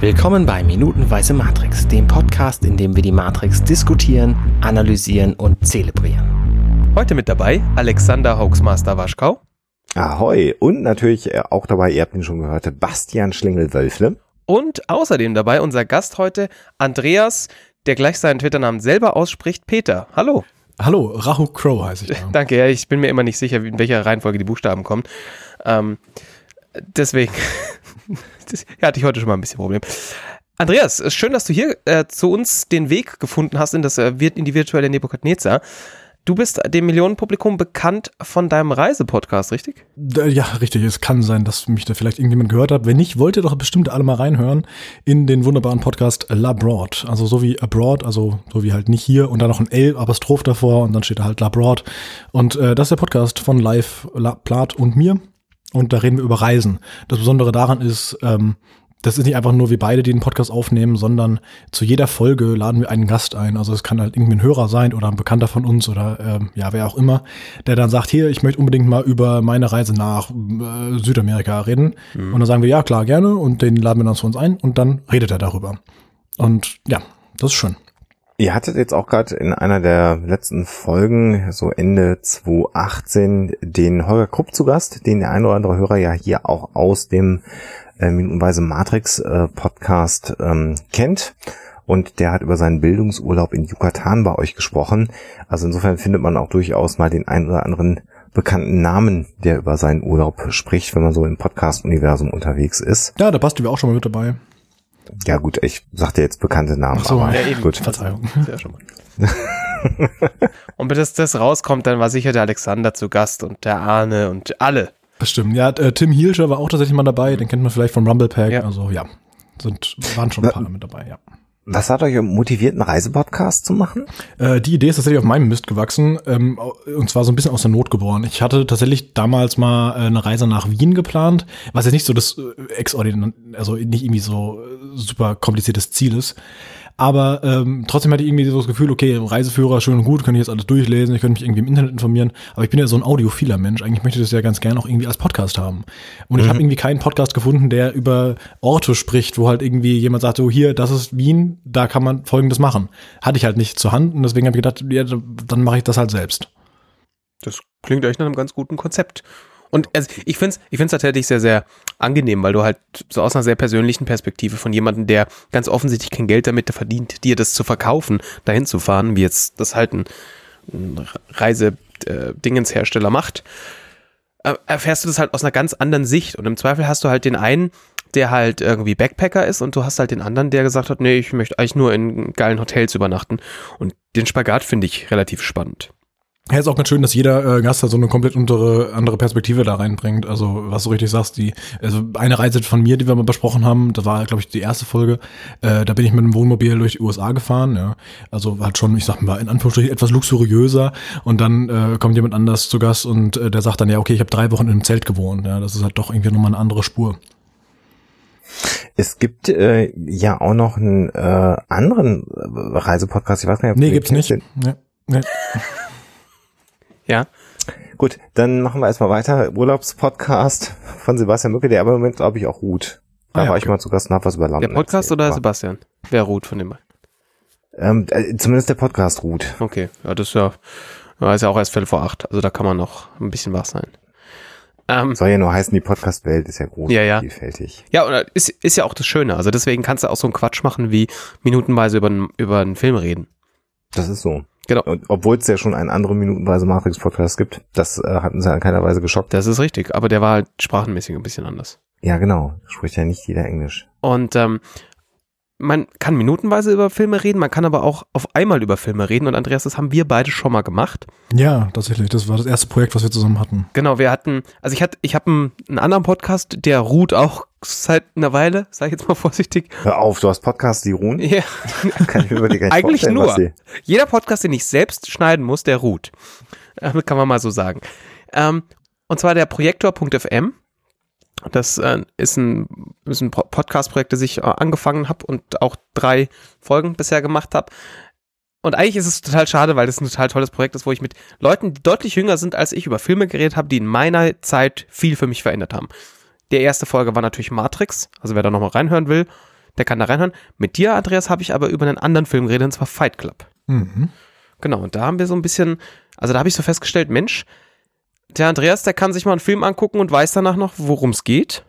Willkommen bei Minutenweise Matrix, dem Podcast, in dem wir die Matrix diskutieren, analysieren und zelebrieren. Heute mit dabei Alexander Hoaxmaster Waschkau. Ahoi. Und natürlich äh, auch dabei, ihr habt ihn schon gehört, Bastian Schlingel-Wölfle. Und außerdem dabei unser Gast heute, Andreas, der gleich seinen Twitter-Namen selber ausspricht, Peter. Hallo. Hallo, Rahu Crow heiße ich. Da. Danke, ja, ich bin mir immer nicht sicher, in welcher Reihenfolge die Buchstaben kommen. Ähm, deswegen das hatte ich heute schon mal ein bisschen Problem. Andreas, schön, dass du hier äh, zu uns den Weg gefunden hast in, das, äh, in die virtuelle Nebukadnezar. Du bist dem Millionenpublikum bekannt von deinem Reisepodcast, richtig? Ja, richtig. Es kann sein, dass mich da vielleicht irgendjemand gehört hat. Wenn nicht, wollt ihr doch bestimmt alle mal reinhören in den wunderbaren Podcast Labroad. Also so wie Abroad, also so wie halt nicht hier und dann noch ein L, Apostroph davor und dann steht da halt Labroad. Und äh, das ist der Podcast von Live, La, Plat und mir. Und da reden wir über Reisen. Das Besondere daran ist, ähm, das ist nicht einfach nur wir beide, die den Podcast aufnehmen, sondern zu jeder Folge laden wir einen Gast ein. Also es kann halt irgendwie ein Hörer sein oder ein Bekannter von uns oder ähm, ja, wer auch immer, der dann sagt, hier, ich möchte unbedingt mal über meine Reise nach äh, Südamerika reden. Mhm. Und dann sagen wir, ja, klar, gerne. Und den laden wir dann zu uns ein und dann redet er darüber. Und ja, das ist schön. Ihr hattet jetzt auch gerade in einer der letzten Folgen, so Ende 2018, den Holger Krupp zu Gast, den der ein oder andere Hörer ja hier auch aus dem äh, Minutenweise Matrix äh, Podcast ähm, kennt. Und der hat über seinen Bildungsurlaub in Yucatan bei euch gesprochen. Also insofern findet man auch durchaus mal den ein oder anderen bekannten Namen, der über seinen Urlaub spricht, wenn man so im Podcast-Universum unterwegs ist. Ja, da passt du auch schon mal mit dabei. Ja gut, ich sagte jetzt bekannte Namen. Ach so, aber ja, eben. gut. Verzeihung. Sehr schon mal. und bis das rauskommt, dann war sicher der Alexander zu Gast und der Arne und alle. Bestimmt. Ja, äh, Tim Hielscher war auch tatsächlich mal dabei. Den kennt man vielleicht vom Rumble Pack. Ja. Also ja, sind, waren schon ein paar mit dabei, ja. Was hat euch motiviert, einen Reisepodcast zu machen? Äh, die Idee ist tatsächlich auf meinem Mist gewachsen ähm, und zwar so ein bisschen aus der Not geboren. Ich hatte tatsächlich damals mal äh, eine Reise nach Wien geplant, was jetzt nicht so das äh, exordinar, also nicht irgendwie so äh, super kompliziertes Ziel ist. Aber ähm, trotzdem hatte ich irgendwie so das Gefühl, okay, Reiseführer, schön und gut, könnte ich jetzt alles durchlesen, ich könnte mich irgendwie im Internet informieren. Aber ich bin ja so ein audiophiler Mensch. Eigentlich möchte ich das ja ganz gerne auch irgendwie als Podcast haben. Und ich habe irgendwie keinen Podcast gefunden, der über Orte spricht, wo halt irgendwie jemand sagt, so hier, das ist Wien, da kann man Folgendes machen. Hatte ich halt nicht zur Hand und deswegen habe ich gedacht, ja, dann mache ich das halt selbst. Das klingt eigentlich nach einem ganz guten Konzept. Und also ich finde es ich find's tatsächlich sehr, sehr angenehm, weil du halt so aus einer sehr persönlichen Perspektive von jemandem, der ganz offensichtlich kein Geld damit verdient, dir das zu verkaufen, dahin zu fahren, wie jetzt das halt ein, ein Reise-Dingenshersteller äh, macht, äh, erfährst du das halt aus einer ganz anderen Sicht. Und im Zweifel hast du halt den einen, der halt irgendwie Backpacker ist und du hast halt den anderen, der gesagt hat, nee, ich möchte eigentlich nur in geilen Hotels übernachten. Und den Spagat finde ich relativ spannend. Ja, ist auch ganz schön, dass jeder äh, Gast da so eine komplett untere, andere Perspektive da reinbringt. Also, was du richtig sagst, die, also eine Reise von mir, die wir mal besprochen haben, das war, glaube ich, die erste Folge, äh, da bin ich mit einem Wohnmobil durch die USA gefahren, ja. Also halt schon, ich sag mal, in Anführungsstrichen etwas luxuriöser und dann äh, kommt jemand anders zu Gast und äh, der sagt dann, ja, okay, ich habe drei Wochen in einem Zelt gewohnt, ja. Das ist halt doch irgendwie nochmal eine andere Spur. Es gibt äh, ja auch noch einen äh, anderen Reisepodcast, ich weiß nicht, ob Nee, gibt's nicht. Nee. Nee. Ja. Gut, dann machen wir erstmal weiter. Urlaubspodcast von Sebastian Mücke, der aber im Moment, glaube ich, auch ruht. Da Ah, ja, war ich okay. mal zu Gast und hab was über London Der Podcast erzählt. oder Sebastian? Wer ruht von dem? Ähm, äh, zumindest der Podcast ruht. Okay, ja, das ist ja, ja, ist ja auch erst Viertel vor acht. Also da kann man noch ein bisschen wach sein. Ähm, Soll ja nur heißen, die Podcast-Welt ist ja groß Ja, ja. und vielfältig. ja, und ist, ist ja auch das Schöne. Also deswegen kannst du auch so einen Quatsch machen wie minutenweise über, einen- über einen Film reden. Das ist so. Genau. Und obwohl es ja schon einen anderen minutenweise Matrix-Podcast gibt, das äh, hat uns ja in keiner Weise geschockt. Das ist richtig, aber der war halt sprachenmäßig ein bisschen anders. Ja, genau. Spricht ja nicht jeder Englisch. Und ähm, man kann minutenweise über Filme reden, man kann aber auch auf einmal über Filme reden. Und Andreas, das haben wir beide schon mal gemacht. Ja, tatsächlich. Das war das erste Projekt, was wir zusammen hatten. Genau, wir hatten, also ich hatte, ich habe einen, einen anderen Podcast, der ruht auch seit einer Weile, sag ich jetzt mal vorsichtig. Hör auf, du hast Podcasts, die ruhen? Ja, Kann ich mir über die gar nicht Eigentlich nur. jeder Podcast, den ich selbst schneiden muss, der ruht. Äh, Kann man mal so sagen. Ähm, und zwar der Projektor.fm. Das äh, ist ein, ist ein Po- Podcast-Projekt, das ich äh, angefangen habe und auch drei Folgen bisher gemacht habe. Und eigentlich ist es total schade, weil das ein total tolles Projekt ist, wo ich mit Leuten, die deutlich jünger sind als ich, über Filme geredet habe, die in meiner Zeit viel für mich verändert haben. Die erste Folge war natürlich Matrix, also wer da nochmal reinhören will, der kann da reinhören. Mit dir, Andreas, habe ich aber über einen anderen Film geredet, und zwar Fight Club. Mhm. Genau, und da haben wir so ein bisschen, also da habe ich so festgestellt, Mensch, der Andreas, der kann sich mal einen Film angucken und weiß danach noch, worum es geht.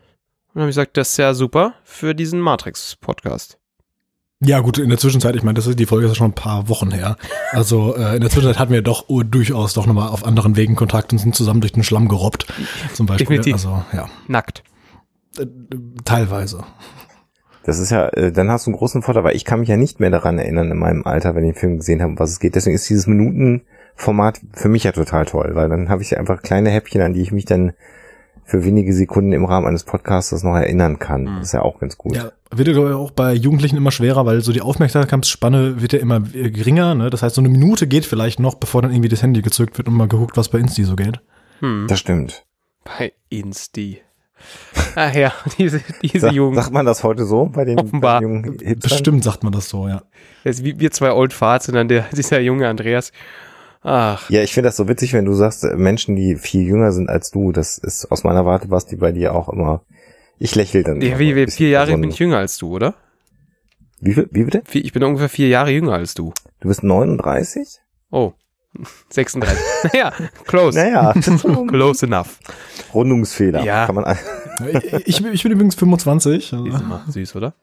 Und dann habe ich gesagt, das ist ja super für diesen Matrix-Podcast. Ja, gut, in der Zwischenzeit, ich meine, das ist die Folge ist ja schon ein paar Wochen her. Also äh, in der Zwischenzeit hatten wir doch oh, durchaus doch nochmal auf anderen Wegen Kontakt und sind zusammen durch den Schlamm gerobbt. Zum Beispiel. Definitiv. Also, ja. Nackt. Äh, teilweise. Das ist ja, äh, dann hast du einen großen Vorteil, weil ich kann mich ja nicht mehr daran erinnern in meinem Alter, wenn ich den Film gesehen habe, um was es geht. Deswegen ist dieses Minutenformat für mich ja total toll, weil dann habe ich ja einfach kleine Häppchen, an die ich mich dann für wenige Sekunden im Rahmen eines Podcasts noch erinnern kann. Das ist ja auch ganz gut. Ja, wird ja ich, auch bei Jugendlichen immer schwerer, weil so die Aufmerksamkeitsspanne wird ja immer äh, geringer. Ne? Das heißt, so eine Minute geht vielleicht noch, bevor dann irgendwie das Handy gezückt wird und mal geguckt, was bei Insti so geht. Hm. Das stimmt. Bei Insti. Ach ja, diese, diese Sa Jugend. sagt man das heute so bei den, Offenbar. bei den jungen Hipstern? Bestimmt sagt man das so, ja. Das ist wie wir zwei Old Farts und dann der, dieser junge Andreas. Ach, Ja, ich finde das so witzig, wenn du sagst, äh, Menschen, die viel jünger sind als du, das ist aus meiner Warte was, die bei dir auch immer. Ich lächle dann. ja, wie, wie, vier Jahre so ein- bin ich jünger als du, oder? Wie, viel- wie bitte? Ich bin ungefähr vier Jahre jünger als du. Du bist 39? Oh, 36. naja, close. Naja, Close enough. Rundungsfehler. Ja. Kann man Ich, ich bin übrigens 25. Also, Ist immer süß, oder?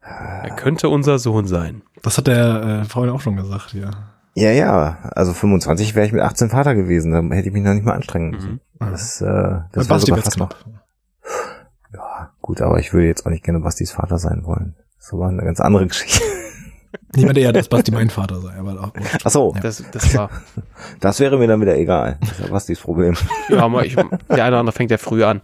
Er könnte unser Sohn sein. das hat der äh, vorhin auch schon gesagt, ja. Ja, ja. Also 25 wäre ich mit 18 Vater gewesen. Da hätte ich mich noch nicht mal anstrengen müssen. Mhm. Das, äh, das Basti sogar fast noch. Ja, gut, aber ich würde jetzt auch nicht gerne Bastis Vater sein wollen. Das war eine ganz andere Geschichte. Niemand eher, dass Basti mein Vater sei, aber auch. Ach so, Ja. Das, das war, das wäre mir dann wieder egal. Das ist ja Bastis Problem. ja, aber ich, der eine oder andere fängt ja früh an.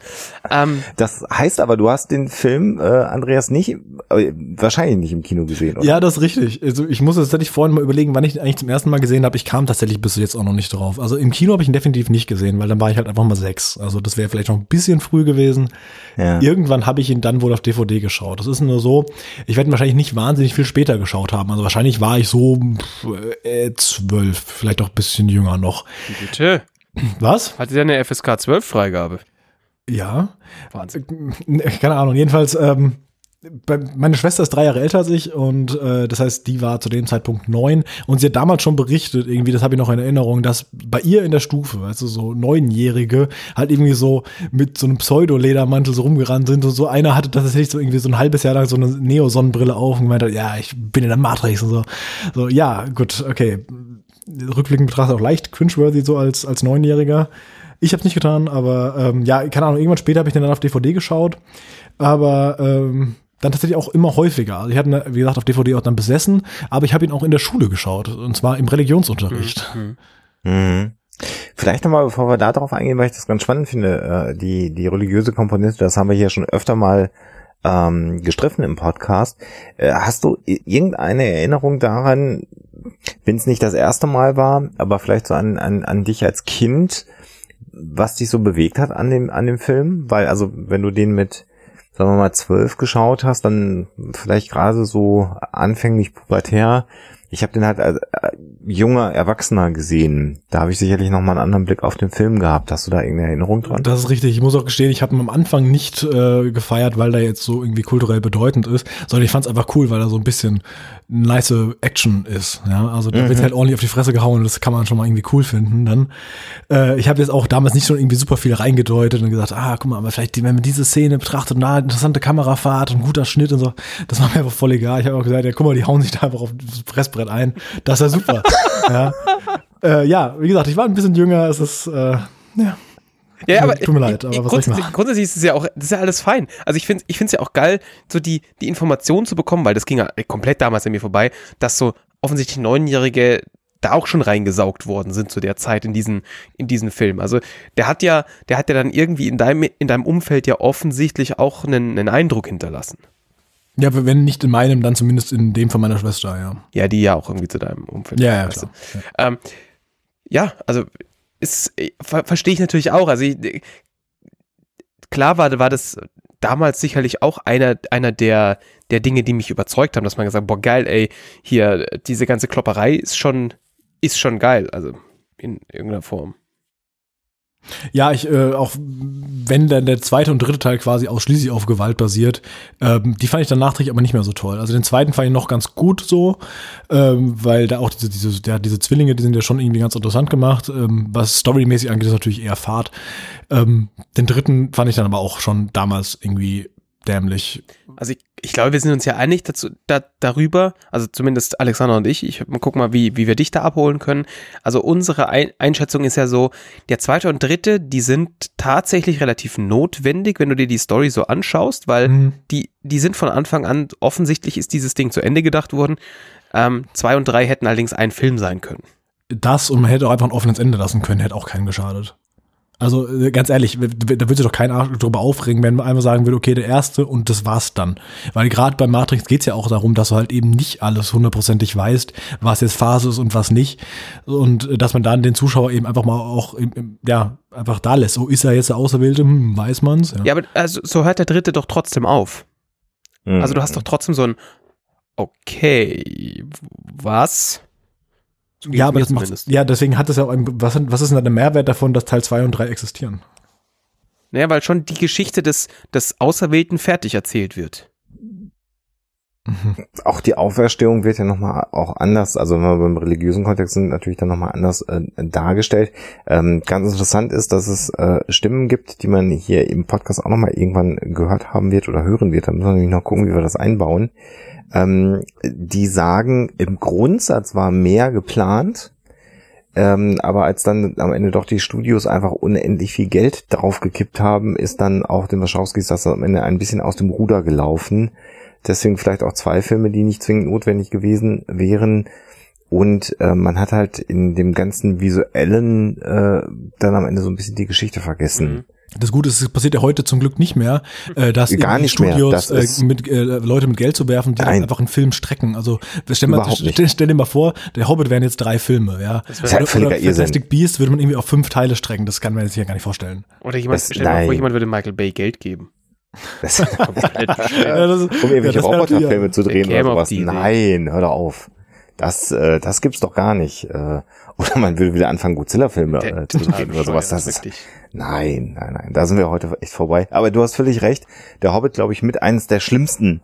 Ähm, Das heißt aber, du hast den Film, äh, Andreas, nicht, äh, wahrscheinlich nicht im Kino gesehen, oder? Ja, das ist richtig. Also ich muss jetzt tatsächlich vorhin mal überlegen, wann ich ihn eigentlich zum ersten Mal gesehen habe. Ich kam tatsächlich bis jetzt auch noch nicht drauf. Also im Kino habe ich ihn definitiv nicht gesehen, weil dann war ich halt einfach mal sechs. Also das wäre vielleicht noch ein bisschen früh gewesen. Ja. Irgendwann habe ich ihn dann wohl auf DVD geschaut. Das ist nur so, ich werde ihn wahrscheinlich nicht wahnsinnig viel später geschaut haben. Also wahrscheinlich war ich so äh, zwölf, vielleicht auch ein bisschen jünger noch. bitte. Was? Hatte der eine FSK 12 Freigabe? Ja. Wahnsinn. Äh, Keine Ahnung. Jedenfalls, ähm, meine Schwester ist drei Jahre älter als ich und äh, das heißt, die war zu dem Zeitpunkt neun und sie hat damals schon berichtet, irgendwie, das habe ich noch in Erinnerung, dass bei ihr in der Stufe, du, so Neunjährige halt irgendwie so mit so einem Pseudo-Ledermantel so rumgerannt sind und so einer hatte tatsächlich so irgendwie so ein halbes Jahr lang so eine Neo-Sonnenbrille auf und gemeint hat, ja, ich bin in der Matrix und so. So, ja, gut, okay. Rückblickend betrachtet auch leicht cringeworthy so als, als Neunjähriger. Ich habe es nicht getan, aber ähm, ja, keine Ahnung, irgendwann später habe ich den dann auf DVD geschaut, aber ähm, dann tatsächlich auch immer häufiger. Also ich hatte, ihn, wie gesagt, auf DVD auch dann besessen, aber ich habe ihn auch in der Schule geschaut, und zwar im Religionsunterricht. Mhm. Mhm. Vielleicht nochmal, bevor wir da drauf eingehen, weil ich das ganz spannend finde, äh, die, die religiöse Komponente, das haben wir hier schon öfter mal ähm, gestriffen im Podcast. Äh, hast du irgendeine Erinnerung daran, wenn es nicht das erste Mal war, aber vielleicht so an, an, an dich als Kind, was dich so bewegt hat an dem, an dem Film? Weil, also, wenn du den mit, sagen wir mal, zwölf geschaut hast, dann vielleicht gerade so anfänglich pubertär. Ich habe den halt als äh, junger Erwachsener gesehen. Da habe ich sicherlich noch mal einen anderen Blick auf den Film gehabt. Hast du da irgendeine Erinnerung dran? Das ist richtig. Ich muss auch gestehen, ich habe ihn am Anfang nicht äh, gefeiert, weil der jetzt so irgendwie kulturell bedeutend ist, sondern ich fand es einfach cool, weil er so ein bisschen nice Action ist. Ja, also da wird halt ordentlich auf die Fresse gehauen und das kann man schon mal irgendwie cool finden. Dann, äh, ich habe jetzt auch damals nicht schon irgendwie super viel reingedeutet und gesagt, ah, guck mal, aber vielleicht, wenn man diese Szene betrachtet, na, interessante Kamerafahrt und guter Schnitt und so, das war mir einfach voll egal. Ich habe auch gesagt, ja, guck mal, die hauen sich da einfach auf das Pressbrett ein. Das ist ja super. ja. Äh, ja, wie gesagt, ich war ein bisschen jünger. Es ist, äh, ja. Ja, aber Tut mir leid, aber was soll ich grundsätzlich, machen? grundsätzlich ist es ja auch, das ist ja alles fein. Also ich finde, ich finde es ja auch geil, so die die Informationen zu bekommen, weil das ging ja komplett damals an mir vorbei, dass so offensichtlich Neunjährige da auch schon reingesaugt worden sind zu der Zeit in diesen in diesen Film. Also der hat ja, der hat ja dann irgendwie in deinem in deinem Umfeld ja offensichtlich auch einen, einen Eindruck hinterlassen. Ja, wenn nicht in meinem, dann zumindest in dem von meiner Schwester, ja. Ja, die ja auch irgendwie zu deinem Umfeld. Ja, ja, klar. du. Ähm, ja, also ist, ver verstehe ich natürlich auch. Also ich, klar war, war das damals sicherlich auch einer, einer der, der Dinge, die mich überzeugt haben, dass man gesagt, boah, geil, ey, hier, diese ganze Klopperei ist schon, ist schon geil, also in irgendeiner Form. Ja, ich äh, auch wenn dann der zweite und dritte Teil quasi ausschließlich auf Gewalt basiert, ähm, die fand ich dann nachträglich aber nicht mehr so toll. Also den zweiten fand ich noch ganz gut so, ähm, weil da auch diese diese der, diese Zwillinge, die sind ja schon irgendwie ganz interessant gemacht. Ähm, was storymäßig angeht, ist natürlich eher Fahrt. Ähm, den dritten fand ich dann aber auch schon damals irgendwie dämlich. Also ich, ich glaube, wir sind uns ja einig dazu, da, darüber, also zumindest Alexander und ich, ich guck mal, wie, wie wir dich da abholen können. Also unsere Ein Einschätzung ist ja so, der zweite und dritte, die sind tatsächlich relativ notwendig, wenn du dir die Story so anschaust, weil Mhm. die, die sind von Anfang an, offensichtlich ist dieses Ding zu Ende gedacht worden. Ähm, zwei und drei hätten allerdings ein Film sein können. Das und man hätte auch einfach ein offenes Ende lassen können, hätte auch keinen geschadet. Also äh, ganz ehrlich, da würde sich doch kein Arsch drüber aufregen, wenn man einfach sagen würde, okay, der erste und das war's dann. Weil gerade bei Matrix geht's ja auch darum, dass du halt eben nicht alles hundertprozentig weißt, was jetzt Phase ist und was nicht. Und äh, dass man dann den Zuschauer eben einfach mal auch, ja, einfach da lässt. So ist er jetzt der Auserwählte, hm, weiß man's. Ja, aber also, so hört der dritte doch trotzdem auf. Mhm. Also du hast doch trotzdem so ein, okay, was? Ja, aber das macht, ja, deswegen hat es ja auch, ein, was, was ist denn der Mehrwert davon, dass Teil 2 und 3 existieren? Naja, weil schon die Geschichte des, des Auserwählten fertig erzählt wird. auch die Auferstehung wird ja nochmal auch anders, also wenn wir beim religiösen Kontext sind, natürlich dann nochmal anders äh, dargestellt. Ähm, ganz interessant ist, dass es äh, Stimmen gibt, die man hier im Podcast auch nochmal irgendwann gehört haben wird oder hören wird. Da müssen wir nämlich noch gucken, wie wir das einbauen. Ähm, die sagen, im Grundsatz war mehr geplant, ähm, aber als dann am Ende doch die Studios einfach unendlich viel Geld draufgekippt haben, ist dann auch den Wachowskis das am Ende ein bisschen aus dem Ruder gelaufen. Deswegen vielleicht auch zwei Filme, die nicht zwingend notwendig gewesen wären. Und äh, man hat halt in dem ganzen visuellen äh, dann am Ende so ein bisschen die Geschichte vergessen. Mhm. Das Gute ist, es passiert ja heute zum Glück nicht mehr, äh, dass Gar nicht mehr. Studios Das ist- äh, mit äh, Leute mit Geld zu werfen, die Nein. einfach einen Film strecken. Also stell, mal, stell, stell dir mal vor, der Hobbit wären jetzt drei Filme, ja. Das ist ja Oder, völliger oder Irrsinn. Fantastic Beast würde man irgendwie auf fünf Teile strecken. Das kann man sich ja gar nicht vorstellen. Oder jemand, Das- stell dir mal vor, jemand würde Michael Bay Geld geben. Das, Ja, das um irgendwelche natürlich- Roboterfilme zu drehen oder sowas. Nein, hör doch auf. Das, äh, das gibt's doch gar nicht. Äh, oder man würde wieder anfangen, Godzilla-Filme äh, zu drehen oder sowas. Das ist, wirklich. nein, nein, nein. Da sind wir heute echt vorbei. Aber du hast völlig recht. Der Hobbit, glaube ich, mit eines der schlimmsten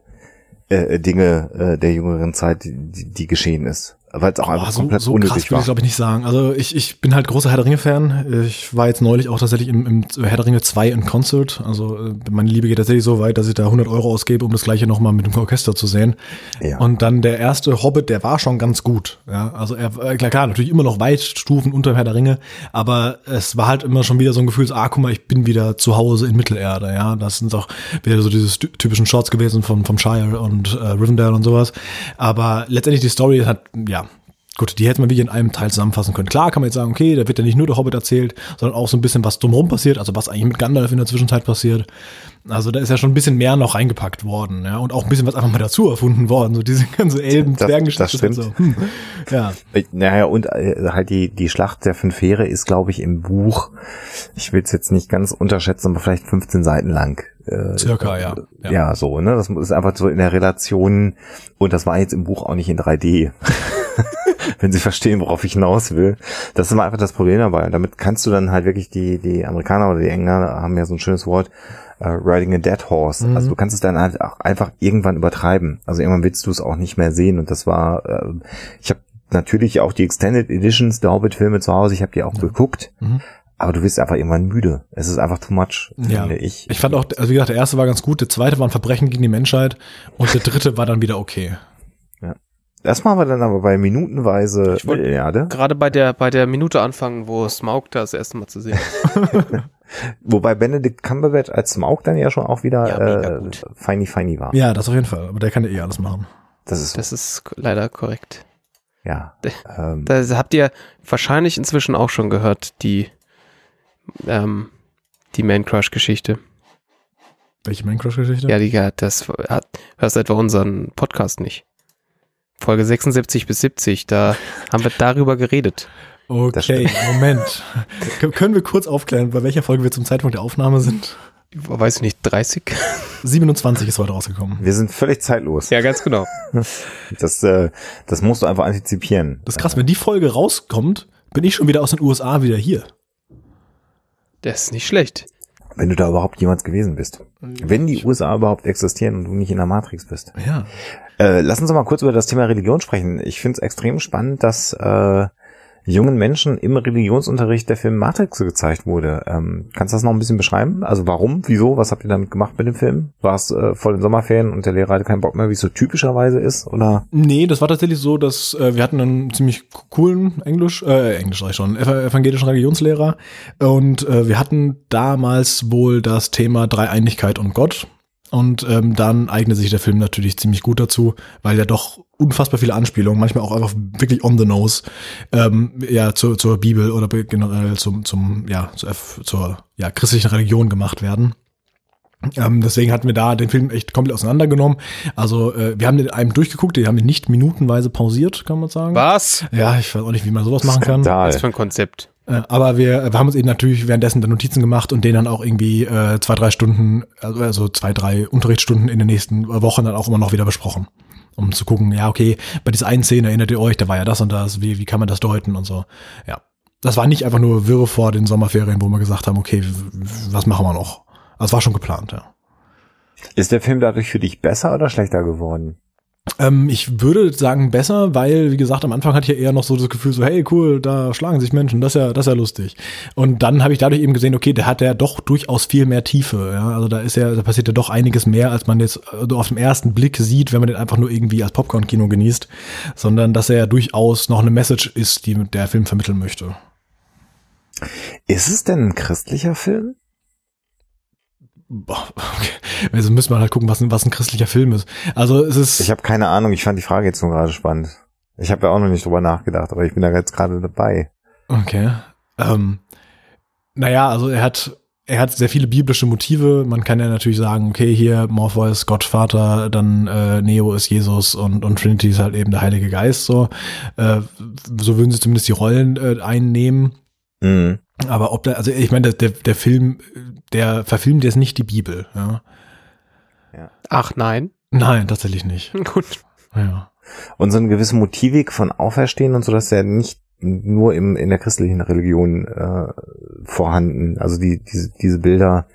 äh, Dinge äh, der jüngeren Zeit, die, die geschehen ist. Weil es auch einfach Boah, so, komplett so krass unnötig würde war. ich glaube ich nicht sagen. Also ich, ich bin halt großer Herr der Ringe-Fan. Ich war jetzt neulich auch tatsächlich im, im Herr der Ringe 2 in Concert. Also äh, meine Liebe geht tatsächlich so weit, dass ich da 100 Euro ausgebe, um das gleiche nochmal mit dem Orchester zu sehen. Ja. Und dann der erste Hobbit, der war schon ganz gut. Ja, also er, äh, klar, klar, natürlich immer noch weit Stufen unter dem Herr der Ringe, aber es war halt immer schon wieder so ein Gefühl, ah, guck mal, ich bin wieder zu Hause in Mittelerde. Ja, das sind auch wieder so diese ty- typischen Shots gewesen von vom Shire und äh, Rivendell und sowas. Aber letztendlich die Story hat, ja. Gut, die hätte man wie in einem Teil zusammenfassen können. Klar kann man jetzt sagen, okay, da wird ja nicht nur der Hobbit erzählt, sondern auch so ein bisschen was drumherum passiert, also was eigentlich mit Gandalf in der Zwischenzeit passiert. Also da ist ja schon ein bisschen mehr noch reingepackt worden, ja, und auch ein bisschen was einfach mal dazu erfunden worden, so diese ganze elben Das- Zwergengeschichte. das stimmt. ist halt So. Hm. Ja, Äh, Naja, und äh, halt die, die Schlacht der fünf Heere ist, glaube ich, im Buch, ich will es jetzt nicht ganz unterschätzen, aber vielleicht 15 Seiten lang. Äh, Circa, ja. Ja. Ja. so, ne? Das ist einfach so in der Relation, und das war jetzt im Buch auch nicht in 3D. Wenn Sie verstehen, worauf ich hinaus will. Das ist immer einfach das Problem dabei. Damit kannst du dann halt wirklich die, die Amerikaner oder die Engländer haben ja so ein schönes Wort, äh, riding a dead horse. Mhm. Also du kannst es dann halt auch einfach irgendwann übertreiben. Also irgendwann willst du es auch nicht mehr sehen. Und das war, äh, ich habe natürlich auch die Extended Editions der Hobbit-Filme zu Hause, ich habe die auch geguckt. Mhm. Aber du wirst einfach irgendwann müde. Es ist einfach too much, Ja. finde ich. Ich fand auch, also wie gesagt, der erste war ganz gut, der zweite war ein Verbrechen gegen die Menschheit und der dritte war dann wieder okay. Das machen wir dann aber bei minutenweise Ich Mittelerde. Gerade bei der, bei der Minute anfangen, wo Smaug da das erste Mal zu sehen ist. Wobei Benedict Cumberbatch als Smaug dann ja schon auch wieder Ja, äh, feini feini war. Ja, das auf jeden Fall, aber der kann ja eh alles machen. Das ist so, Das ist leider korrekt. ja. Ähm, Da habt ihr wahrscheinlich inzwischen auch schon gehört, die, ähm, die Man Crush Geschichte. Welche Minecraft-Geschichte? Ja, die das hat, hörst etwa unseren Podcast nicht. Folge 76 bis 70, da haben wir darüber geredet. Okay, Moment. Können wir kurz aufklären, bei welcher Folge wir zum Zeitpunkt der Aufnahme sind? Weiß ich nicht, 30? 27 ist heute rausgekommen. wir sind völlig zeitlos. Ja, ganz genau. Das, äh, das musst du einfach antizipieren. Das ist krass, wenn die Folge rauskommt, bin ich schon wieder aus den USA wieder hier. Das ist nicht schlecht. Wenn du da überhaupt jemals gewesen bist. Wenn die USA überhaupt existieren und du nicht in der Matrix bist. Ja. Äh, lass uns doch mal kurz über das Thema Religion sprechen. Ich finde es extrem spannend, dass äh, jungen Menschen im Religionsunterricht der Film Matrix gezeigt wurde. Ähm, kannst du das noch ein bisschen beschreiben? Also warum, wieso, was habt ihr damit gemacht mit dem Film? War es äh, vor den Sommerferien und der Lehrer hatte keinen Bock mehr, wie es so typischerweise ist? Oder? Nee, das war tatsächlich so, dass äh, wir hatten einen ziemlich coolen Englisch, äh, Englisch sag ich schon, ev evangelischen Religionslehrer und äh, wir hatten damals wohl das Thema Dreieinigkeit und Gott und ähm, dann eignet sich der Film natürlich ziemlich gut dazu, weil er doch unfassbar viele Anspielungen, manchmal auch einfach wirklich on the nose, ähm, ja, zur, zur Bibel oder generell zum, zum, ja, zur, zur ja, christlichen Religion gemacht werden. Ähm, deswegen hatten wir da den Film echt komplett auseinandergenommen. Also äh, wir haben den einem durchgeguckt, den haben wir nicht minutenweise pausiert, kann man sagen. Was? Ja, ich weiß auch nicht, wie man sowas machen kann. Skandal. Was für ein Konzept? Äh, aber wir, wir haben uns eben natürlich währenddessen dann Notizen gemacht und den dann auch irgendwie äh, zwei, drei Stunden, also, also zwei, drei Unterrichtsstunden in den nächsten Wochen dann auch immer noch wieder besprochen. Um zu gucken, ja, okay, bei dieser einen Szene erinnert ihr euch, da war ja das und das, wie, wie kann man das deuten und so. Ja. Das war nicht einfach nur Wirre vor den Sommerferien, wo wir gesagt haben, okay, was machen wir noch? Das war schon geplant, ja. Ist der Film dadurch für dich besser oder schlechter geworden? Ähm, ich würde sagen besser, weil, wie gesagt, am Anfang hatte ich ja eher noch so das Gefühl, so, hey, cool, da schlagen sich Menschen, das ist ja, das ist ja lustig. Und dann habe ich dadurch eben gesehen, okay, der hat ja doch durchaus viel mehr Tiefe. Ja? Also da ist ja, da passiert ja doch einiges mehr, als man jetzt äh, auf den ersten Blick sieht, wenn man den einfach nur irgendwie als Popcorn-Kino genießt, sondern dass er ja durchaus noch eine Message ist, die der Film vermitteln möchte. Ist es denn ein christlicher Film? Boah, okay. Also müssen wir halt gucken, was, ein- was ein christlicher Film ist. Also es ist. Ich habe keine Ahnung, ich fand die Frage jetzt nur gerade spannend. Ich habe ja auch noch nicht drüber nachgedacht, aber ich bin da jetzt gerade dabei. Okay. Ähm, naja, also er hat, er hat sehr viele biblische Motive. Man kann ja natürlich sagen, okay, hier Morpheus, Gott Vater, dann äh, Neo ist Jesus und, und Trinity ist halt eben der Heilige Geist. So, äh, so würden sie zumindest die Rollen äh, einnehmen. Mhm. Aber ob da, also ich meine, der, der Film, der verfilmt jetzt nicht die Bibel. Ja? Ach nein. Nein, tatsächlich nicht. Gut. Ja. Und so eine gewisse Motivik von Auferstehen und so, dass er nicht nur im, in der christlichen Religion äh, vorhanden. Also die, diese, diese Bilder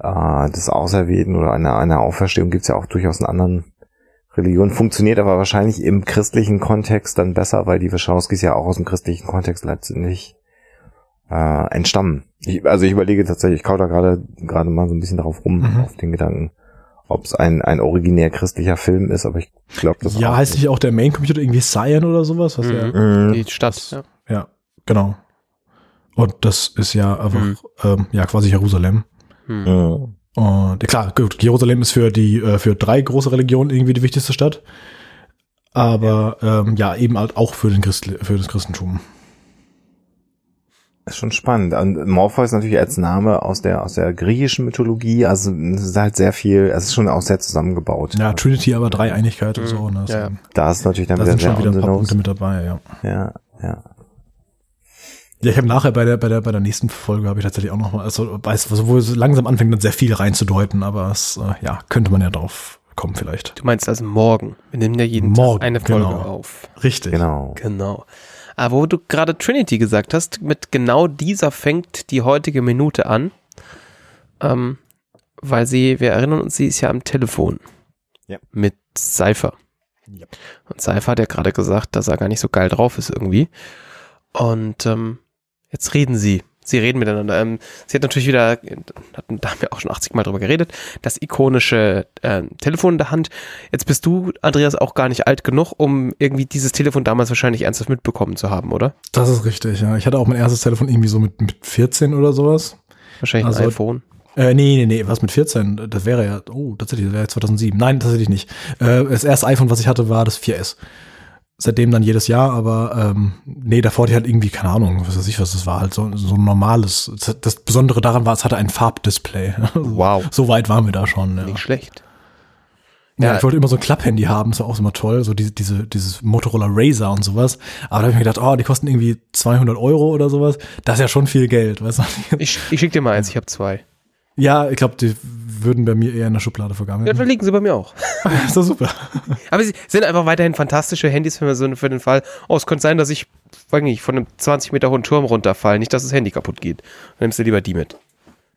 äh, des Auserwählten oder einer, einer Auferstehung gibt's ja auch durchaus in anderen Religionen. Funktioniert aber wahrscheinlich im christlichen Kontext dann besser, weil die Wachowskis ja auch aus dem christlichen Kontext letztendlich äh, entstammen. Ich, also ich überlege tatsächlich, ich kau da gerade gerade mal so ein bisschen drauf rum, Mhm. auf den Gedanken, ob es ein, ein originär christlicher Film ist, aber ich glaube das Ja, auch heißt nicht auch der Main Computer irgendwie Cyan oder sowas? Was ja, Mhm. Die Stadt. Ja. ja, genau. Und das ist ja einfach, Mhm. ähm, ja, quasi Jerusalem. Hm. Mhm. Und ja, klar, gut, Jerusalem ist für die, äh, für drei große Religionen irgendwie die wichtigste Stadt. Aber ähm, ja, eben halt auch für, den Christ, für das Christentum. Ist schon spannend. Und Morpheus natürlich als Name aus der, aus der griechischen Mythologie, also es ist halt sehr viel, es ist schon auch sehr zusammengebaut. Ja, Trinity aber Dreieinigkeit und Mhm. so. Ne? Ja, ja. Da ist natürlich dann Da wieder sind sehr schon wieder ein paar. Punkte mit dabei, ja. Ja, ja. Ja, ich habe nachher bei der, bei der, bei der nächsten Folge habe ich tatsächlich auch noch mal, also weiß, also wo es langsam anfängt, dann sehr viel reinzudeuten, aber es, äh, ja, könnte man ja drauf kommen vielleicht. Du meinst also morgen. Wir nehmen ja jeden Morgen, Tag eine Folge genau. auf. Richtig. Genau. Genau. Aber wo du gerade Trinity gesagt hast, mit genau dieser fängt die heutige Minute an. Ähm, weil sie, wir erinnern uns, sie ist ja am Telefon. Ja. Mit Cypher. Ja. Und Cypher hat ja gerade gesagt, dass er gar nicht so geil drauf ist irgendwie. Und ähm, jetzt reden sie. Sie reden miteinander. Ähm, sie hat natürlich wieder, hatten, da haben wir auch schon 80 Mal drüber geredet, das ikonische äh, Telefon in der Hand. Jetzt bist du, Andreas, auch gar nicht alt genug, um irgendwie dieses Telefon damals wahrscheinlich ernsthaft mitbekommen zu haben, oder? Das ist richtig, ja. Ich hatte auch mein erstes Telefon irgendwie so mit, mit 14 oder sowas. Wahrscheinlich Also- ein iPhone. Äh, nee, nee, nee, was mit 14? Das wäre ja, oh, tatsächlich, das wäre 2007. Nein, tatsächlich nicht. Äh, das erste iPhone, was ich hatte, war das 4S. Seitdem dann jedes Jahr, aber ähm, nee, davor ich halt irgendwie, keine Ahnung, was weiß ich, was das war, halt so, so ein normales. Das, Besondere daran war, es hatte ein Farbdisplay. Wow. So weit waren wir da schon. Ja, Nicht schlecht. ja Ja. ich wollte immer so ein Klapphandy haben, das war auch immer toll, so diese, diese, dieses Motorola Razer und sowas. Aber da habe ich mir gedacht, oh, die kosten irgendwie 200 Euro oder sowas. Das ist ja schon viel Geld, weißt du? Ich, ich schick dir mal eins, ich habe zwei. Ja, ich glaube, die würden bei mir eher in der Schublade vergammeln. Ja, da liegen sie bei mir auch. ist doch super. Aber sie sind einfach weiterhin fantastische Handys für, so, für den Fall. Oh, es könnte sein, dass ich, weiß nicht, von einem 20 Meter hohen Turm runterfall. Nicht, dass das Handy kaputt geht. Dann nimmst du lieber die mit.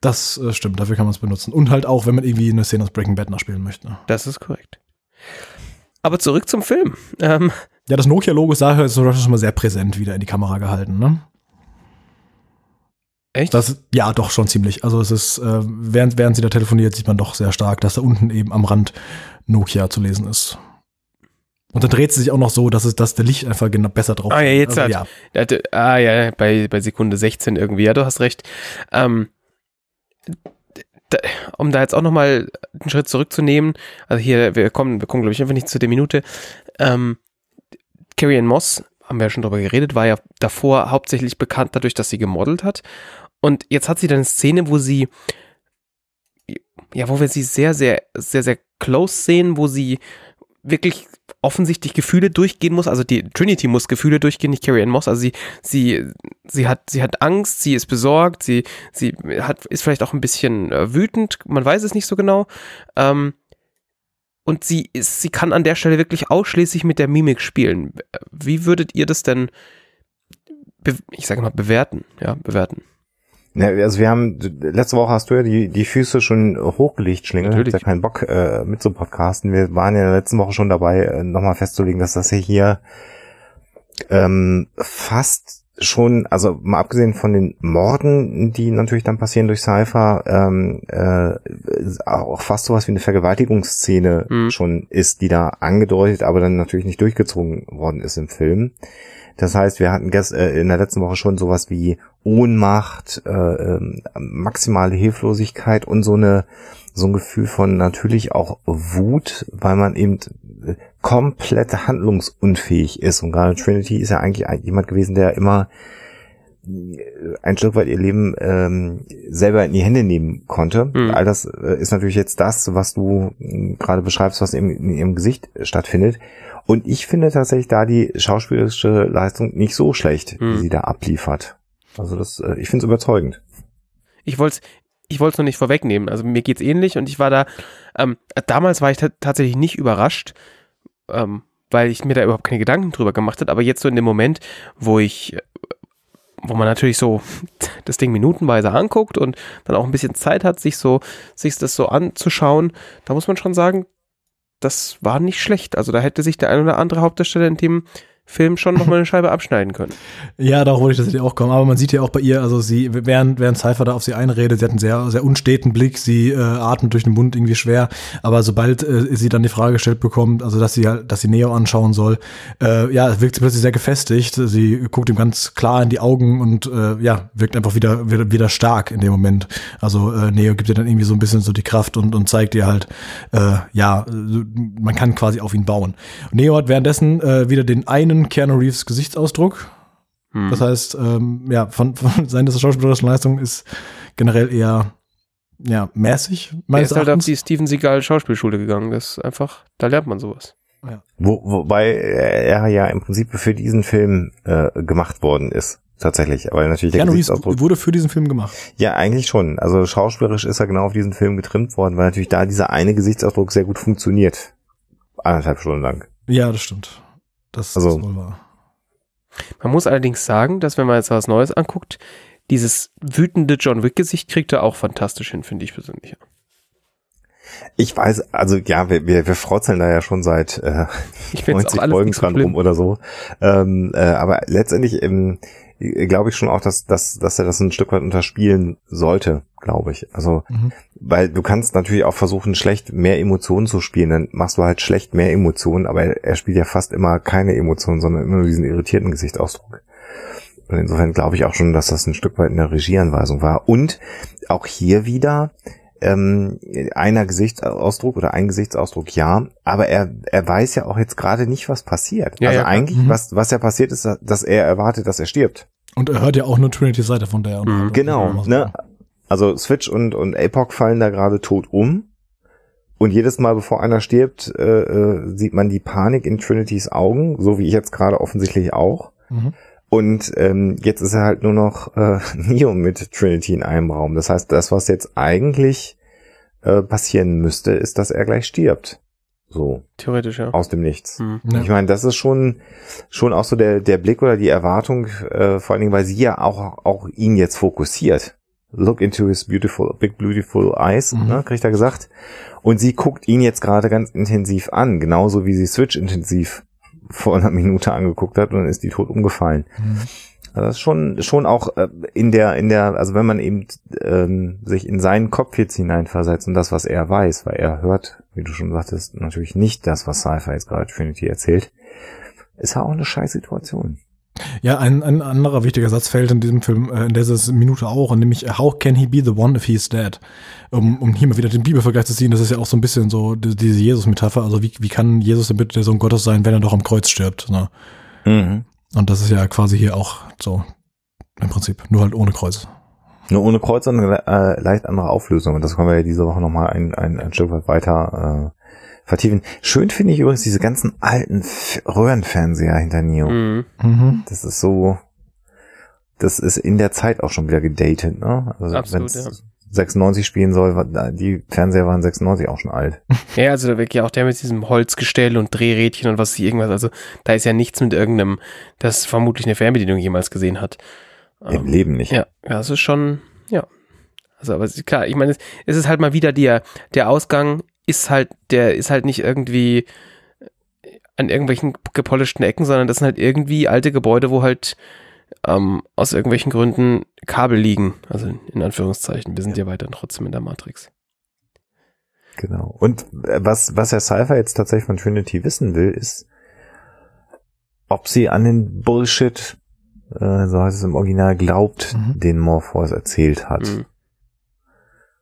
Das äh, stimmt, dafür kann man es benutzen. Und halt auch, wenn man irgendwie eine Szene aus Breaking Bad nachspielen möchte. Das ist korrekt. Aber zurück zum Film. Ähm, Ja, das Nokia-Logo ist daher schon mal sehr präsent wieder in die Kamera gehalten, ne? Echt? Das, ja, doch schon ziemlich. Also es ist, äh, während, während sie da telefoniert, sieht man doch sehr stark, dass da unten eben am Rand Nokia zu lesen ist. Und dann dreht sie sich auch noch so, dass es, dass der Licht einfach genau besser drauf Ah, ja, jetzt also, hat- ja. Ja, d- ah ja, bei, bei Sekunde 16 irgendwie. Ja, du hast recht. Ähm, d- um da jetzt auch nochmal einen Schritt zurückzunehmen, also hier, wir kommen, wir kommen, glaube ich, einfach nicht zu der Minute. Ähm, Carrie Ann Moss, haben wir ja schon drüber geredet, war ja davor hauptsächlich bekannt dadurch, dass sie gemodelt hat. Und jetzt hat sie dann eine Szene, wo sie, ja, wo wir sie sehr, sehr, sehr, sehr close sehen, wo sie wirklich offensichtlich Gefühle durchgehen muss. Also die Trinity muss Gefühle durchgehen, nicht Carrie Ann Moss. Also sie, sie, sie hat, sie hat Angst, sie ist besorgt, sie, sie hat, ist vielleicht auch ein bisschen äh, wütend. Man weiß es nicht so genau. Ähm, und sie ist, sie kann an der Stelle wirklich ausschließlich mit der Mimik spielen. Wie würdet ihr das denn, ich sage mal, bewerten? Ja, bewerten. Ja, also wir haben, letzte Woche hast du ja die, die Füße schon hochgelegt, Schlingel. Natürlich. Hat ja keinen Bock äh, mit zu podcasten. Wir waren ja in der letzten Woche schon dabei, äh, nochmal festzulegen, dass das hier ähm, fast schon, also mal abgesehen von den Morden, die natürlich dann passieren durch Cypher, ähm, äh, auch fast sowas wie eine Vergewaltigungsszene Mhm. schon ist, die da angedeutet, aber dann natürlich nicht durchgezogen worden ist im Film. Das heißt, wir hatten gest äh, in der letzten Woche schon sowas wie Ohnmacht, äh, ähm, maximale Hilflosigkeit und so eine so ein Gefühl von natürlich auch Wut, weil man eben komplett handlungsunfähig ist. Und gerade Trinity ist ja eigentlich jemand gewesen, der immer ein Stück weit ihr Leben ähm, selber in die Hände nehmen konnte. Mhm. All das äh, ist natürlich jetzt das, was du äh, gerade beschreibst, was in, in ihrem Gesicht stattfindet. Und ich finde tatsächlich da die schauspielerische Leistung nicht so schlecht, Mhm. die sie da abliefert. Also das, äh, ich finde es überzeugend. ich wollte es ich wollt's noch nicht vorwegnehmen. Also mir geht's ähnlich und ich war da, ähm, damals war ich ta- tatsächlich nicht überrascht, ähm, weil ich mir da überhaupt keine Gedanken drüber gemacht habe. Aber jetzt so in dem Moment, wo ich, wo man natürlich so das Ding minutenweise anguckt und dann auch ein bisschen Zeit hat, sich so, sich das so anzuschauen, da muss man schon sagen, das war nicht schlecht. Also da hätte sich der ein oder andere Hauptdarsteller in dem Film schon nochmal eine Scheibe abschneiden können. Ja, darauf wollte ich tatsächlich auch kommen. Aber man sieht ja auch bei ihr, also sie, während, während Cypher da auf sie einredet, sie hat einen sehr, sehr unsteten Blick, sie äh, atmet durch den Mund irgendwie schwer. Aber sobald äh, sie dann die Frage gestellt bekommt, also dass sie halt, dass sie Neo anschauen soll, äh, ja, wirkt sie plötzlich sehr gefestigt. Sie guckt ihm ganz klar in die Augen und äh, ja, wirkt einfach wieder, wieder, wieder stark in dem Moment. Also äh, Neo gibt ihr dann irgendwie so ein bisschen so die Kraft und, und zeigt ihr halt, äh, ja, man kann quasi auf ihn bauen. Neo hat währenddessen äh, wieder den einen Keanu Reeves Gesichtsausdruck. Hm. Das heißt, ähm, ja, von, von seiner schauspielerischen Leistung ist generell eher ja, mäßig, Er ist halt auf die Steven Seagal Schauspielschule gegangen. Das ist einfach, da lernt man sowas. Wo, wobei er ja im Prinzip für diesen Film äh, gemacht worden ist. Tatsächlich. Aber natürlich der Keanu Reeves Gesichtsausdruck. wurde für diesen Film gemacht. Ja, eigentlich schon. Also schauspielerisch ist er genau auf diesen Film getrimmt worden, weil natürlich da dieser eine Gesichtsausdruck sehr gut funktioniert. Anderthalb Stunden lang. Ja, das stimmt. Das Also- ist wohl wahr. Man muss allerdings sagen, dass wenn man jetzt was Neues anguckt, dieses wütende John Wick-Gesicht kriegt er auch fantastisch hin, finde ich persönlich. Ich weiß, also ja, wir, wir, wir frotzeln da ja schon seit äh, Ich finde es 90 auch alles Folgen dran rum oder so. Ähm, äh, aber letztendlich ähm, glaube ich schon auch, dass, dass, dass er das ein Stück weit unterspielen sollte, glaube ich. Also, Mhm. weil du kannst natürlich auch versuchen, schlecht mehr Emotionen zu spielen, dann machst du halt schlecht mehr Emotionen, aber er, er spielt ja fast immer keine Emotionen, sondern immer nur diesen irritierten Gesichtsausdruck. Und insofern glaube ich auch schon, dass das ein Stück weit eine Regieanweisung war. Und auch hier wieder ähm, einer Gesichtsausdruck oder ein Gesichtsausdruck ja, aber er, er weiß ja auch jetzt gerade nicht, was passiert. Ja, also ja, eigentlich, Mhm. was, was ja passiert ist, dass er erwartet, dass er stirbt. Und er hört ja auch nur Trinity Seite von der. Mhm, Genau, ne? Also Switch und, und APOC fallen da gerade tot um. Und jedes Mal, bevor einer stirbt, äh, äh, sieht man die Panik in Trinitys Augen, so wie ich jetzt gerade offensichtlich auch. Mhm. Und ähm, jetzt ist er halt nur noch äh, Neo mit Trinity in einem Raum. Das heißt, das, was jetzt eigentlich äh, passieren müsste, ist, dass er gleich stirbt. So, Theoretisch, ja. aus dem Nichts. Hm. Ja. Ich meine, das ist schon schon auch so der der Blick oder die Erwartung, äh, vor allen Dingen, weil sie ja auch auch ihn jetzt fokussiert. Look into his beautiful, big beautiful eyes, Mhm. ne, kriegt er gesagt. Und sie guckt ihn jetzt gerade ganz intensiv an, genauso wie sie Switch intensiv vor einer Minute angeguckt hat und dann ist die tot umgefallen. Mhm. Also das ist schon schon auch äh, in der in der also wenn man eben ähm, sich in seinen Kopf jetzt hineinversetzt und das was er weiß, weil er hört, wie du schon sagtest, natürlich nicht das was Sci-Fi jetzt gerade Trinity erzählt, ist ja auch eine scheiß Situation. Ja, ein, ein anderer wichtiger Satz fällt in diesem Film, äh, in dieser Minute auch, und nämlich, how can he be the one if he's dead? Um, um hier mal wieder den Bibelvergleich zu ziehen, das ist ja auch so ein bisschen so die- diese Jesus-Metapher, also wie, wie kann Jesus denn bitte der Sohn Gottes sein, wenn er doch am Kreuz stirbt? Ne? Mhm. Und das ist ja quasi hier auch so im Prinzip, nur halt ohne Kreuz. Nur ohne Kreuz und eine äh, leicht andere Auflösung. Und das können wir ja diese Woche nochmal ein, ein, ein Stück weit weiter äh, vertiefen. Schön finde ich übrigens diese ganzen alten Röhrenfernseher hinter Neo. Mhm. Mhm. Das ist so, das ist in der Zeit auch schon wieder gedatet, ne? Also Absolut, wenn's ja. 96 spielen soll, war- die Fernseher waren 96 auch schon alt. Ja, also da wirklich ja auch der mit diesem Holzgestell und Drehrädchen und was sie irgendwas, also da ist ja nichts mit irgendeinem, das vermutlich eine Fernbedienung jemals gesehen hat. Im Ähm, Leben nicht. Ja, ja, das ist schon, ja. Also, aber es ist klar, ich meine, es, es ist halt mal wieder der, der Ausgang ist halt, der ist halt nicht irgendwie an irgendwelchen gepolischten Ecken, sondern das sind halt irgendwie alte Gebäude, wo halt ähm, aus irgendwelchen Gründen Kabel liegen. Also in Anführungszeichen, wir sind ja weiterhin trotzdem in der Matrix. Genau. Und äh, was, was der Cypher jetzt tatsächlich von Trinity wissen will, ist, ob sie an den Bullshit, äh, so heißt es im Original, glaubt, Mhm. den Morpheus erzählt hat. Mhm.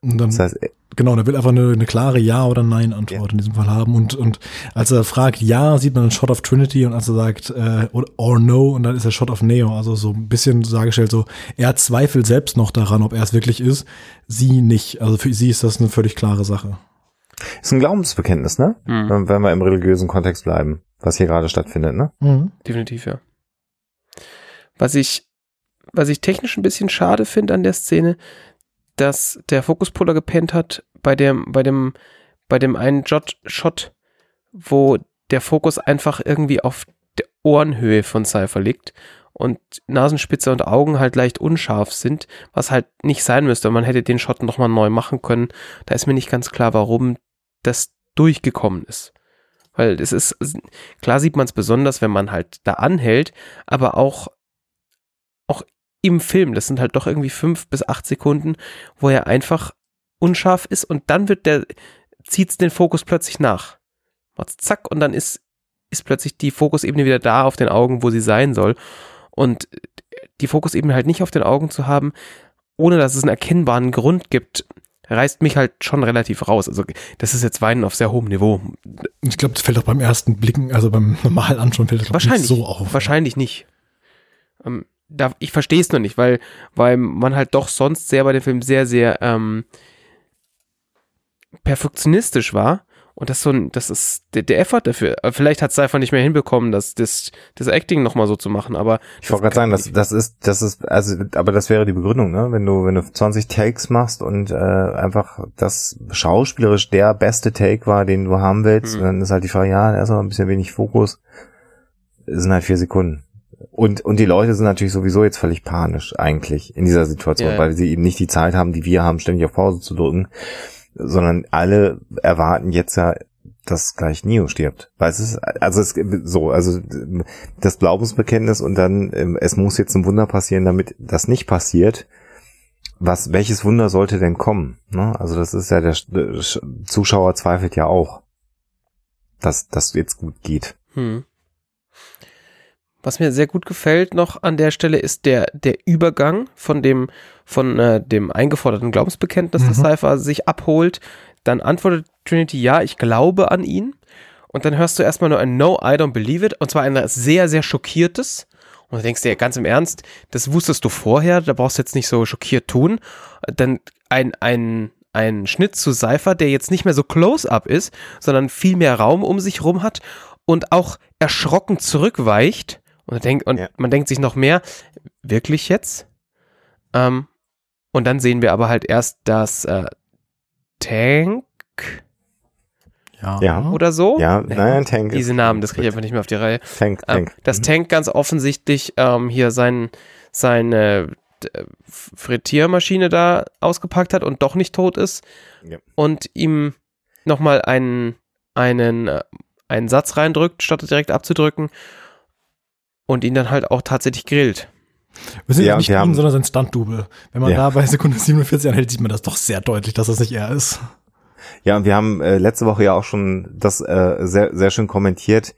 Und dann, Das heißt, äh, genau, der will einfach eine, eine klare Ja- oder Nein-Antwort in diesem Fall haben. Und, und als er fragt Ja, sieht man einen Shot of Trinity und als er sagt äh, or, or No und dann ist er Shot of Neo. Also so ein bisschen so dargestellt, so er zweifelt selbst noch daran, ob er es wirklich ist, sie nicht. Also für sie ist das eine völlig klare Sache. ist ein Glaubensbekenntnis, ne? Mhm. Wenn wenn wir im religiösen Kontext bleiben, was hier gerade stattfindet, ne? Definitiv, ja. Was ich, was ich technisch ein bisschen schade finde an der Szene, dass der Fokuspuller gepennt hat bei dem, bei dem, bei dem einen Shot, Shot wo der Fokus einfach irgendwie auf der Ohrenhöhe von Cypher liegt und Nasenspitze und Augen halt leicht unscharf sind, was halt nicht sein müsste. Man hätte den Shot nochmal neu machen können. Da ist mir nicht ganz klar, warum das durchgekommen ist. Weil es ist, klar sieht man es besonders, wenn man halt da anhält, aber auch, auch im Film, das sind halt doch irgendwie fünf bis acht Sekunden, wo er einfach unscharf ist und dann wird der, zieht den Fokus plötzlich nach. Macht's zack und dann ist, ist plötzlich die Fokusebene wieder da auf den Augen, wo sie sein soll. Und die Fokusebene halt nicht auf den Augen zu haben, ohne dass es einen erkennbaren Grund gibt, reißt mich halt schon relativ raus. Also das ist jetzt Weinen auf sehr hohem Niveau. Ich glaube, das fällt auch beim ersten Blicken, also beim normalen Anschauen fällt das nicht so auf. Wahrscheinlich nicht. Ähm, da, ich verstehe es noch nicht, weil, weil man halt doch sonst sehr bei dem Film sehr, sehr ähm, perfektionistisch war. Und das so ein, das ist der, der Effort dafür. Aber Vielleicht hat es einfach nicht mehr hinbekommen, das, das, das Acting nochmal so zu machen, aber. Ich wollte gerade sagen, das, das ist, das ist, also, aber das wäre die Begründung, ne? Wenn du, wenn du 20 Takes machst und äh, einfach das schauspielerisch der beste Take war, den du haben willst, Mhm. dann ist halt die Frage, ja, erstmal ein bisschen wenig Fokus. Es sind halt vier Sekunden. Und, und die Leute sind natürlich sowieso jetzt völlig panisch, eigentlich, in dieser Situation, ja. weil sie eben nicht die Zeit haben, die wir haben, ständig auf Pause zu drücken, sondern alle erwarten jetzt ja, dass gleich Neo stirbt. Weil es ist, also es so, also das Glaubensbekenntnis und dann, ähm, es muss jetzt ein Wunder passieren, damit das nicht passiert. Was, welches Wunder sollte denn kommen? Ne? Also das ist ja der, der Zuschauer zweifelt ja auch, dass das jetzt gut geht. Hm. Was mir sehr gut gefällt noch an der Stelle ist der, der Übergang von dem, von äh, dem eingeforderten Glaubensbekenntnis, das Mhm. Cypher sich abholt. Dann antwortet Trinity, ja, ich glaube an ihn. Und dann hörst du erstmal nur ein No, I don't believe it. Und zwar ein sehr, sehr schockiertes. Und du denkst dir ganz im Ernst, das wusstest du vorher, da brauchst du jetzt nicht so schockiert tun. Dann ein, ein, ein Schnitt zu Cypher, der jetzt nicht mehr so close-up ist, sondern viel mehr Raum um sich rum hat und auch erschrocken zurückweicht Und, denkt, und Ja. man denkt sich noch mehr, wirklich jetzt? Ähm, und dann sehen wir aber halt erst das äh, Tank Ja. Oder so. Ja, nein, Tank. Diese ist- Namen, das kriege ich einfach nicht mehr auf die Reihe. Tank, Ähm, Tank. dass Mhm. Tank ganz offensichtlich ähm, hier sein, seine äh, Frittiermaschine da ausgepackt hat und doch nicht tot ist Ja. und ihm nochmal einen, einen, äh, einen Satz reindrückt, statt direkt abzudrücken und ihn dann halt auch tatsächlich grillt. Wir sind Ja, ja, nicht haben- sondern sein Stunt-Double. Wenn man Ja. da bei Sekunde 47 anhält, sieht man das doch sehr deutlich, dass das nicht er ist. Ja, und wir haben äh, letzte Woche ja auch schon das äh, sehr, sehr schön kommentiert.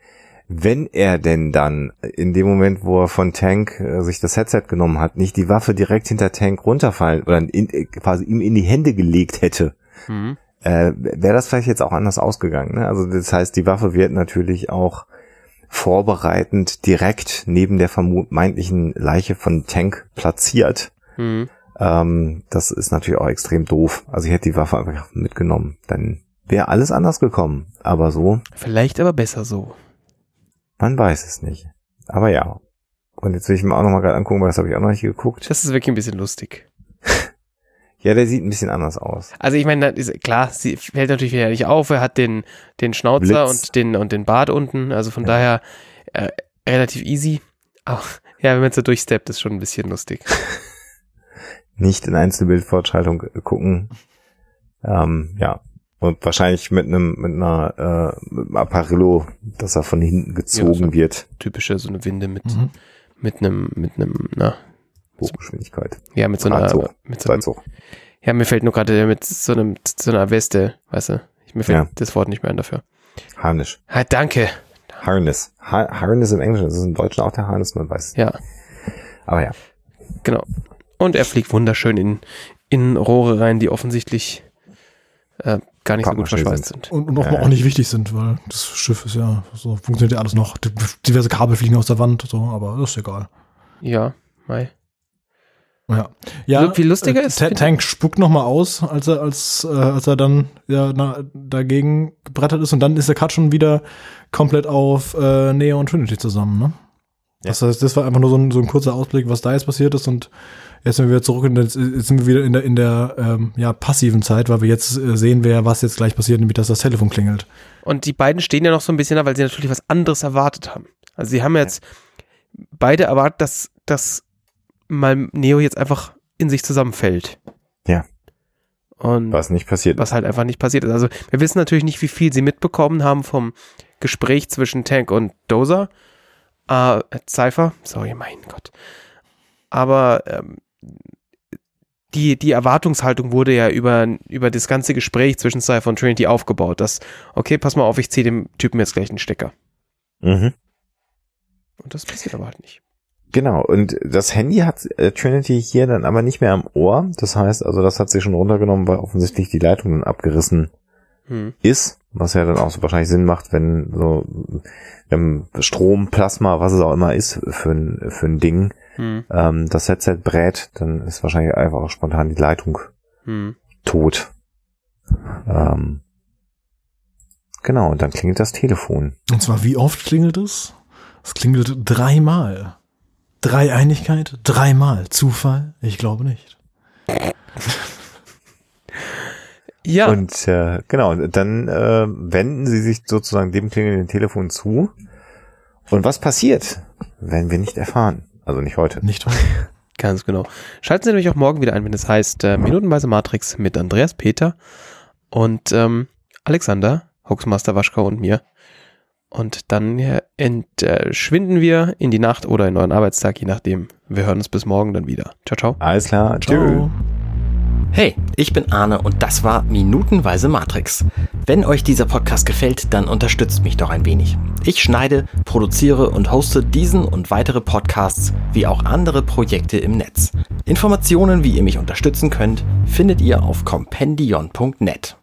Wenn er denn dann in dem Moment, wo er von Tank äh, sich das Headset genommen hat, nicht die Waffe direkt hinter Tank runterfallen oder in, äh, quasi ihm in die Hände gelegt hätte, Mhm. äh, wäre das vielleicht jetzt auch anders ausgegangen. Ne? Also das heißt, die Waffe wird natürlich auch vorbereitend direkt neben der vermeintlichen Leiche von Tank platziert. Mhm. Ähm, das ist natürlich auch extrem doof. Also ich hätte die Waffe einfach mitgenommen. Dann wäre alles anders gekommen. Aber so, Vielleicht aber besser so. man weiß es nicht. Aber ja. Und jetzt will ich mir auch nochmal gerade angucken, weil das habe ich auch noch nicht geguckt. Das ist wirklich ein bisschen lustig. Ja, der sieht ein bisschen anders aus. Also ich meine, das ist, klar, sie fällt natürlich wieder nicht auf. Er hat den, den Schnauzer Blitz. und den, und den Bart unten. Also von daher äh, relativ easy. Auch, ja, wenn man so durchsteppt, ist schon ein bisschen lustig. Nicht in Einzelbildfortschaltung gucken. Ähm, ja. Und wahrscheinlich mit einem, mit einer, äh, mit einem Apparillo, dass er von hinten gezogen so. wird. Typische so eine Winde mit, Mhm. mit einem, mit einem, na, Hochgeschwindigkeit. ja, mit so einer, Drahtzug. mit so einem, Seilzug. ja, mir fällt nur gerade mit so einem, so einer Weste, weißt du, ich, mir fällt Ja. das Wort nicht mehr ein dafür. Harnisch. Ah, danke. Harness. Ha Harness im Englischen. Das ist im Deutschen auch der Harness, man weiß. Ja, Aber ja. genau. Und er fliegt wunderschön in, in Rohre rein, die offensichtlich äh, gar nicht so gut verschweißt sind. sind. Und, und auch, Ja. auch nicht wichtig sind, weil das Schiff ist ja, so funktioniert ja alles noch. Diverse Kabel fliegen aus der Wand, so, aber das ist egal. Ja, Mai. Ja. ja viel lustiger ist- Ta Tank spuckt noch mal aus, als er, als, äh, als er dann ja, na, dagegen gebrettert ist und dann ist der Cut schon wieder komplett auf äh, Neo und Trinity zusammen, ne? Ja. Das heißt, das war einfach nur so ein, so ein kurzer Ausblick, was da jetzt passiert ist und jetzt sind wir wieder zurück und jetzt, jetzt sind wir wieder in der, in der ähm, ja, passiven Zeit, weil wir jetzt äh, sehen, wer was jetzt gleich passiert, nämlich dass das Telefon klingelt. Und die beiden stehen ja noch so ein bisschen da, weil sie natürlich was anderes erwartet haben. Also sie haben jetzt beide erwartet, dass, dass mal Neo jetzt einfach in sich zusammenfällt. Ja. Und Was nicht passiert was halt einfach nicht passiert ist. Also wir wissen natürlich nicht, wie viel sie mitbekommen haben vom Gespräch zwischen Tank und Dozer. Äh, Cypher, sorry, mein Gott. Aber ähm, die, die Erwartungshaltung wurde ja über, über das ganze Gespräch zwischen Cypher und Trinity aufgebaut. Dass, okay, pass mal auf, ich ziehe dem Typen jetzt gleich einen Stecker. Mhm. Und das passiert aber halt nicht. Genau, und das Handy hat äh, Trinity hier dann aber nicht mehr am Ohr. Das heißt, also das hat sie schon runtergenommen, weil offensichtlich die Leitung dann abgerissen Hm. ist, was ja dann auch so wahrscheinlich Sinn macht, wenn so ähm, Strom, Plasma, was es auch immer ist für ein, für ein Ding, Hm. ähm, das Headset brät, dann ist wahrscheinlich einfach auch spontan die Leitung Hm. tot. Ähm, genau, und dann klingelt das Telefon. Und zwar, wie oft klingelt es? Es klingelt dreimal. Dreieinigkeit, dreimal. Zufall? Ich glaube nicht. Ja, Und äh, genau, dann äh, wenden sie sich sozusagen dem klingelnden Telefon zu. Und was passiert, werden wir nicht erfahren. Also nicht heute. Nicht wahr? Ganz genau. Schalten Sie nämlich auch morgen wieder ein, wenn es heißt äh, Minutenweise Matrix mit Andreas Peter und ähm, Alexander, Hoaxmaster Waschkau und mir. Und dann äh, entschwinden wir in die Nacht oder in euren Arbeitstag, je nachdem. Wir hören uns bis morgen dann wieder. Ciao, ciao. Alles klar. Tschö. Ciao. Hey, ich bin Arne und das war Minutenweise Matrix. Wenn euch dieser Podcast gefällt, dann unterstützt mich doch ein wenig. Ich schneide, produziere und hoste diesen und weitere Podcasts wie auch andere Projekte im Netz. Informationen, wie ihr mich unterstützen könnt, findet ihr auf compendion.net.